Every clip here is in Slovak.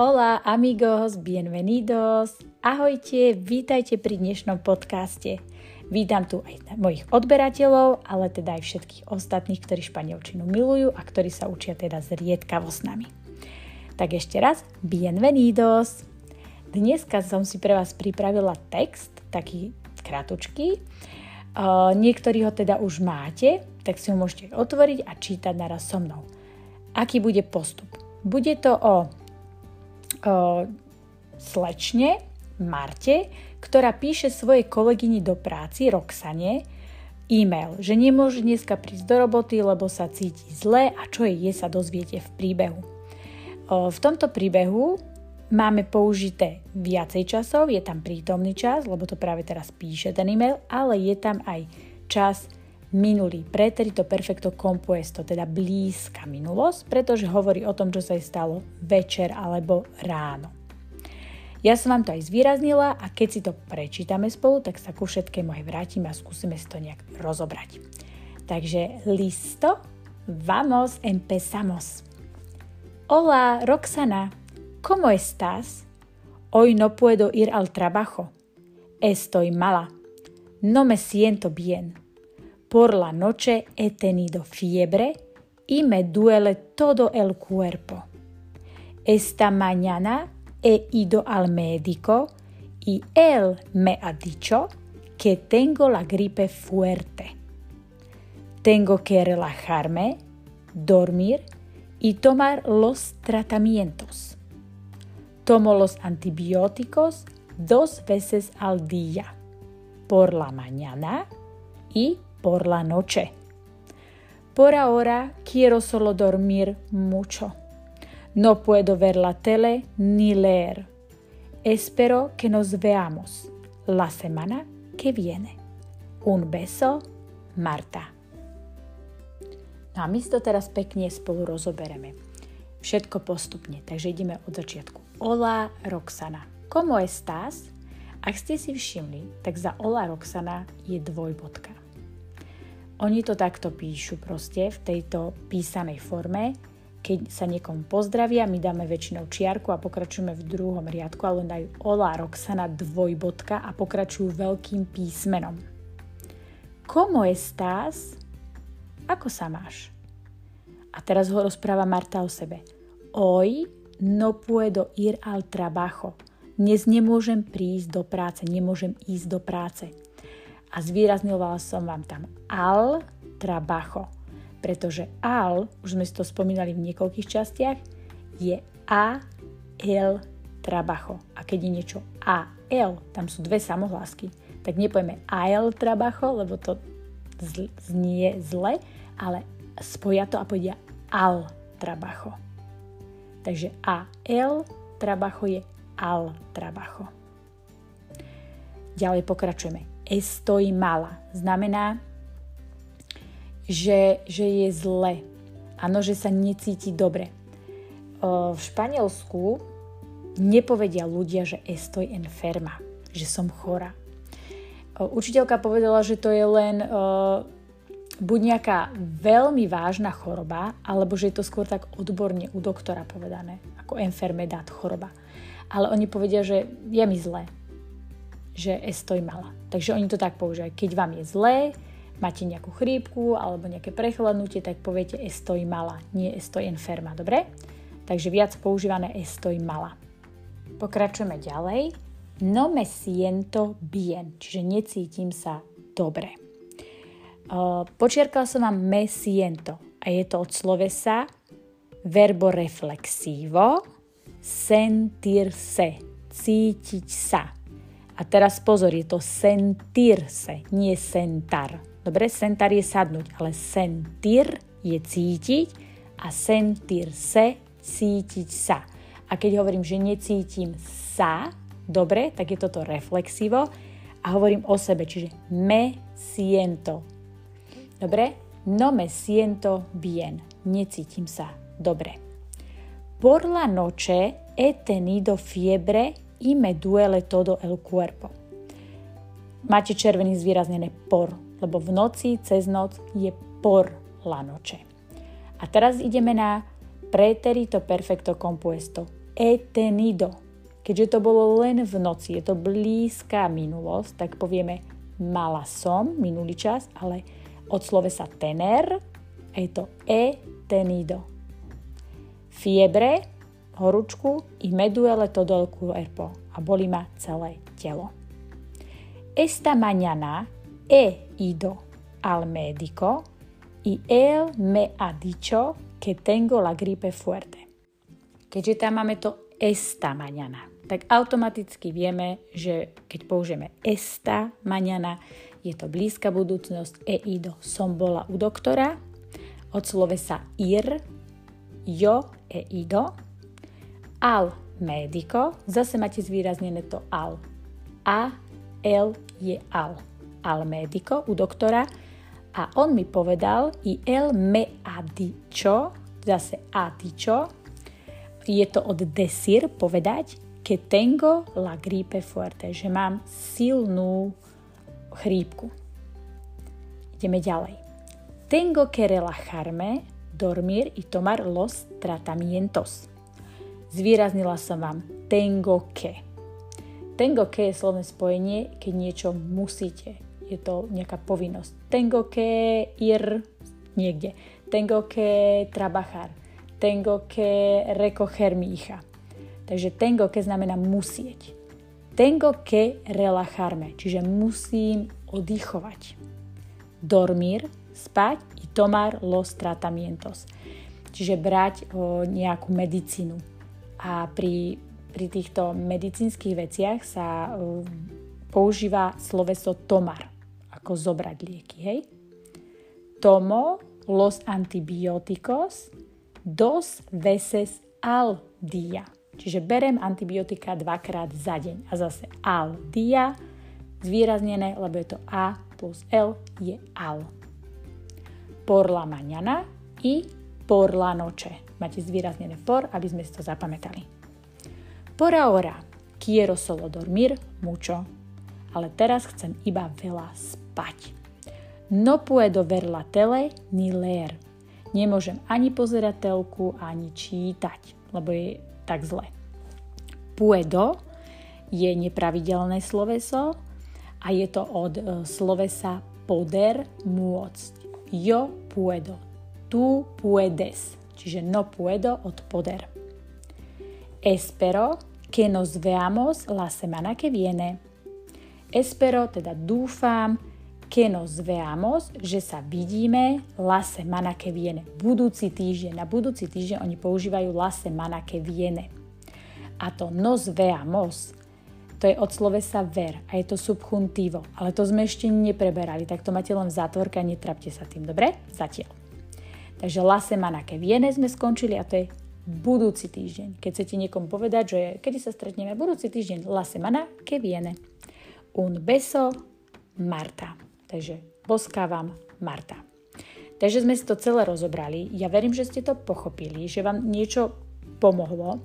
Hola amigos, bienvenidos. Ahojte, vítajte pri dnešnom podcaste. Vítam tu aj mojich odberateľov, ale teda aj všetkých ostatných, ktorí španielčinu milujú a ktorí sa učia teda zriedkavo s nami. Tak ešte raz, bienvenidos. Dneska som si pre vás pripravila text, taký kratučký. Niektorí ho teda už máte, tak si ho môžete otvoriť a čítať naraz so mnou. Aký bude postup? Bude to o, o slečne Marte, ktorá píše svojej kolegyni do práci Roxane e-mail, že nemôže dneska prísť do roboty, lebo sa cíti zle a čo je, sa dozviete v príbehu. V tomto príbehu máme použité viacej časov, je tam prítomný čas, lebo to práve teraz píše ten e-mail, ale je tam aj čas minulý, preterito perfecto compuesto, teda blízka minulosť, pretože hovorí o tom, čo sa jej stalo večer alebo ráno. Ja som vám to aj zvýraznila a keď si to prečítame spolu, tak sa ku všetkému aj vrátim a skúsime si to nejak rozobrať. Takže listo, vamos, empezamos. Hola, Roxana, ¿cómo estás? Hoy no puedo ir al trabajo. Estoy mala. No me siento bien. Por la noche he tenido fiebre y me duele todo el cuerpo. Esta mañana he ido al médico y él me ha dicho que tengo la gripe fuerte. Tengo que relajarme, dormir y tomar los tratamientos. Tomo los antibióticos dos veces al día, por la mañana y por la noche. Por ahora quiero solo dormir mucho. No puedo ver la tele ni leer. Espero que nos veamos la semana que viene. Un beso, Marta. No a my si to teraz pekne spolu rozobereme. Všetko postupne, takže ideme od začiatku. Hola Roxana. ¿Cómo estás? Ak ste si všimli, tak za Ola Roxana je dvojbodka. Oni to takto píšu proste v tejto písanej forme. Keď sa niekomu pozdravia, my dáme väčšinou čiarku a pokračujeme v druhom riadku, ale dajú Ola Roxana dvojbodka a pokračujú veľkým písmenom. Como estás? Ako sa máš? A teraz ho rozpráva Marta o sebe. Hoy no puedo ir al trabajo. Dnes nemôžem prísť do práce, nemôžem ísť do práce a zvýrazňovala som vám tam al trabajo, pretože al, už sme si to spomínali v niekoľkých častiach, je a el trabajo. A keď je niečo a el, tam sú dve samohlásky, tak nepovieme a el trabajo, lebo to znie zle, ale spoja to a povedia al trabajo. Takže a el trabajo je al trabajo. Ďalej pokračujeme estoy mala. Znamená, že, že je zle. Áno, že sa necíti dobre. V Španielsku nepovedia ľudia, že estoy enferma, že som chora. Učiteľka povedala, že to je len buď nejaká veľmi vážna choroba, alebo že je to skôr tak odborne u doktora povedané, ako enfermedad choroba. Ale oni povedia, že je mi zle, že estoy mala. Takže oni to tak používajú. Keď vám je zlé, máte nejakú chrípku alebo nejaké prechladnutie, tak poviete estoy mala, nie estoy enferma, dobre? Takže viac používané estoy mala. Pokračujeme ďalej. No me siento bien, čiže necítim sa dobre. Uh, počiarkala som vám me siento a je to od slovesa verbo reflexivo sentirse, cítiť sa. A teraz pozor, je to sentirse, nie sentar. Dobre, sentar je sadnúť, ale sentir je cítiť a sentirse cítiť sa. A keď hovorím, že necítim sa, dobre, tak je toto reflexivo a hovorím o sebe, čiže me siento. Dobre? No me siento bien. Necítim sa. Dobre. Por la noche he tenido fiebre y me duele todo el cuerpo. Máte červený zvýraznené por, lebo v noci, cez noc je por la noche. A teraz ideme na preterito perfecto compuesto. he tenido. Keďže to bolo len v noci, je to blízka minulosť, tak povieme mala som, minulý čas, ale od slovesa tener a je to he tenido. Fiebre, horúčku, i me duele todo el cuerpo a boli ma celé telo. Esta mañana he ido al médico y él me ha dicho que tengo la gripe fuerte. Keďže tam máme to esta mañana, tak automaticky vieme, že keď použijeme esta mañana, je to blízka budúcnosť, e ido, som bola u doktora, od slovesa ir, jo, e ido, al médico, zase máte zvýraznené to al. A, el je al. Al médico, u doktora, a on mi povedal, i el me ha dicho, zase dicho, je to od desir, povedať, que tengo la gripe fuerte, že mám silnú chrípku. Ideme ďalej. Tengo que relajarme, dormir y tomar los tratamientos. Zvýraznila som vám tengo que. Tengo que je slovné spojenie, keď niečo musíte je to nejaká povinnosť. Tengo que ir niekde. Tengo que trabajar. Tengo que recoger mi hija. Takže tengo que znamená musieť. Tengo que relajarme, čiže musím oddychovať. Dormir, spať i tomar los tratamientos. Čiže brať o, nejakú medicínu. A pri, pri týchto medicínskych veciach sa o, používa sloveso tomar ako zobrať lieky, hej? Tomo los antibióticos dos veces al día. Čiže berem antibiotika dvakrát za deň. A zase al dia, zvýraznené, lebo je to A plus L je al. Por la mañana i por la noche. Máte zvýraznené por, aby sme si to zapamätali. Por ahora quiero solo dormir mucho. Ale teraz chcem iba veľa spať. No puedo ver la tele ni leer. Nemôžem ani pozerať telku, ani čítať, lebo je tak zle. Puedo je nepravidelné sloveso a je to od e, slovesa poder môcť. Yo puedo, tú puedes, čiže no puedo od poder. Espero que nos veamos la semana que viene. Espero, teda dúfam, que nos veamos, že sa vidíme la semana que viene. Budúci týždeň. Na budúci týždeň oni používajú la semana que viene. A to nos veamos, to je od slovesa ver a je to subchuntivo. Ale to sme ešte nepreberali, tak to máte len v zátvorke a netrapte sa tým, dobre? Zatiaľ. Takže la semana que viene sme skončili a to je budúci týždeň. Keď chcete niekomu povedať, že kedy sa stretneme budúci týždeň, la semana que viene. Un beso, Marta. Takže boskávam Marta. Takže sme si to celé rozobrali. Ja verím, že ste to pochopili, že vám niečo pomohlo.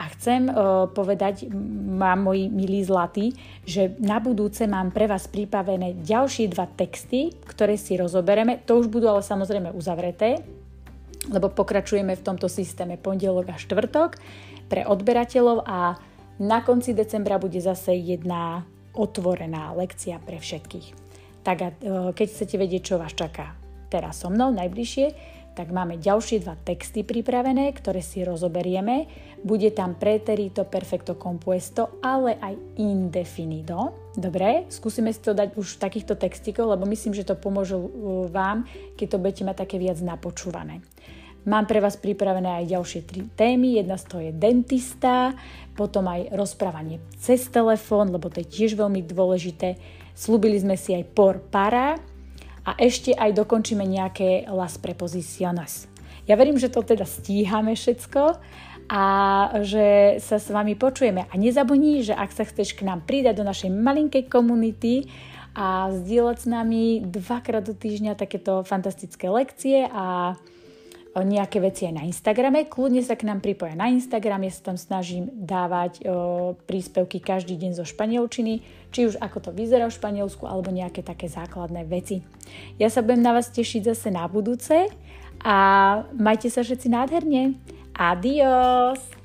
A chcem uh, povedať, mám moji milí zlatí, že na budúce mám pre vás pripravené ďalšie dva texty, ktoré si rozobereme. To už budú ale samozrejme uzavreté, lebo pokračujeme v tomto systéme pondelok a štvrtok pre odberateľov a na konci decembra bude zase jedna otvorená lekcia pre všetkých tak a, e, keď chcete vedieť, čo vás čaká teraz so mnou najbližšie, tak máme ďalšie dva texty pripravené, ktoré si rozoberieme. Bude tam preterito, perfecto, compuesto, ale aj indefinido. Dobre, skúsime si to dať už v takýchto textikov, lebo myslím, že to pomôže e, vám, keď to budete mať také viac napočúvané. Mám pre vás pripravené aj ďalšie tri témy. Jedna z toho je dentista, potom aj rozprávanie cez telefón, lebo to je tiež veľmi dôležité Slúbili sme si aj por para a ešte aj dokončíme nejaké las preposiciones. Ja verím, že to teda stíhame všetko a že sa s vami počujeme. A nezabudni, že ak sa chceš k nám pridať do našej malinkej komunity a zdieľať s nami dvakrát do týždňa takéto fantastické lekcie a nejaké veci aj na Instagrame. Kľudne sa k nám pripoja na Instagram, ja sa tam snažím dávať o, príspevky každý deň zo španielčiny, či už ako to vyzerá v Španielsku, alebo nejaké také základné veci. Ja sa budem na vás tešiť zase na budúce a majte sa všetci nádherne. Adios!